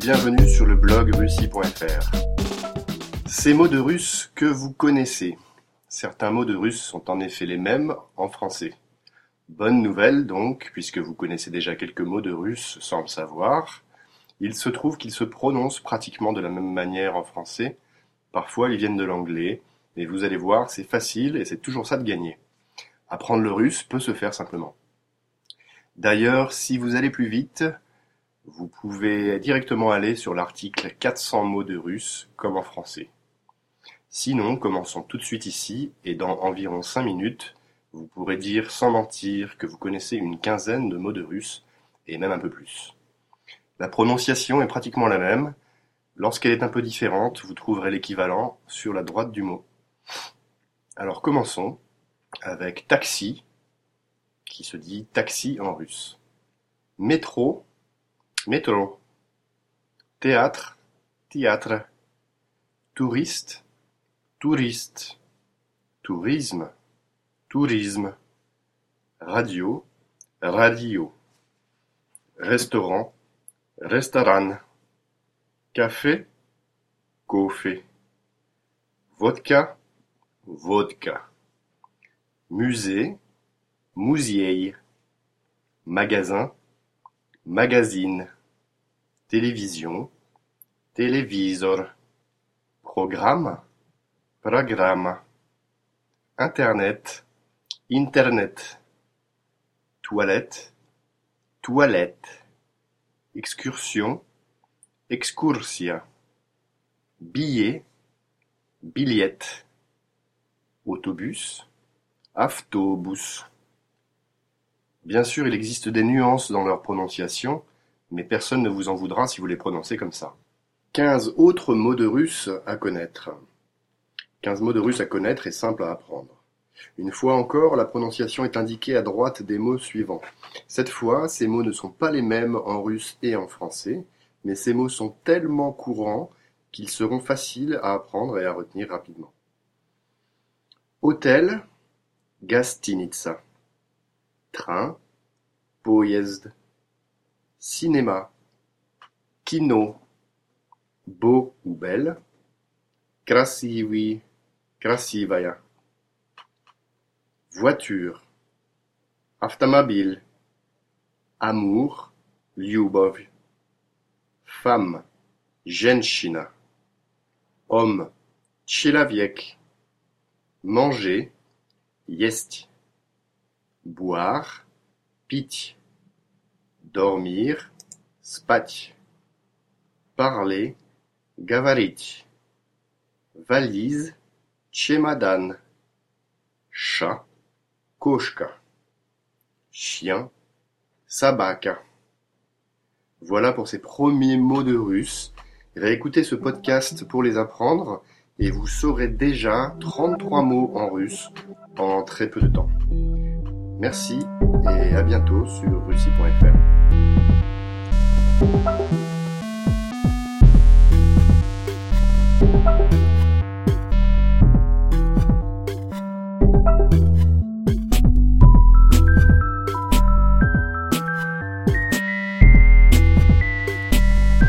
bienvenue sur le blog russie.fr. Ces mots de russe que vous connaissez. Certains mots de russe sont en effet les mêmes en français. Bonne nouvelle donc, puisque vous connaissez déjà quelques mots de russe sans le savoir. Il se trouve qu'ils se prononcent pratiquement de la même manière en français. Parfois ils viennent de l'anglais, mais vous allez voir, c'est facile et c'est toujours ça de gagner. Apprendre le russe peut se faire simplement. D'ailleurs, si vous allez plus vite, vous pouvez directement aller sur l'article 400 mots de russe comme en français. Sinon, commençons tout de suite ici et dans environ 5 minutes, vous pourrez dire sans mentir que vous connaissez une quinzaine de mots de russe et même un peu plus. La prononciation est pratiquement la même. Lorsqu'elle est un peu différente, vous trouverez l'équivalent sur la droite du mot. Alors commençons avec taxi, qui se dit taxi en russe. Métro, métro. Théâtre, théâtre. Touriste, touriste. Tourisme, tourisme. Radio, radio. Restaurant, restaurant. Café, café. Vodka, vodka. Musée, musée. Magasin, magazine. Télévision, télévisor. Programme, programme. Internet, internet. Toilette, toilette. Excursion, excursia. Billet, billette. Autobus, Aftobus. Bien sûr, il existe des nuances dans leur prononciation, mais personne ne vous en voudra si vous les prononcez comme ça. 15 autres mots de russe à connaître. 15 mots de russe à connaître et simples à apprendre. Une fois encore, la prononciation est indiquée à droite des mots suivants. Cette fois, ces mots ne sont pas les mêmes en russe et en français, mais ces mots sont tellement courants qu'ils seront faciles à apprendre et à retenir rapidement. Hôtel, Gastinitsa Train, Poyezd. Cinéma, Kino. Beau ou belle, Krasivy, Krasivaya. Voiture, Автомобиль. Amour, Lyubov. Femme, Женщина. Homme, Человек. Manger, Есть. Boire, Пить. Dormir, Спать. Parler, Говорить. Valise, Чемодан. Chat, Кошка. Chien, Sabaka. Voilà pour ces premiers mots de russe. Réécoutez ce podcast pour les apprendre et vous saurez déjà 33 mots en russe en très peu de temps. Merci et à bientôt sur russie.fr.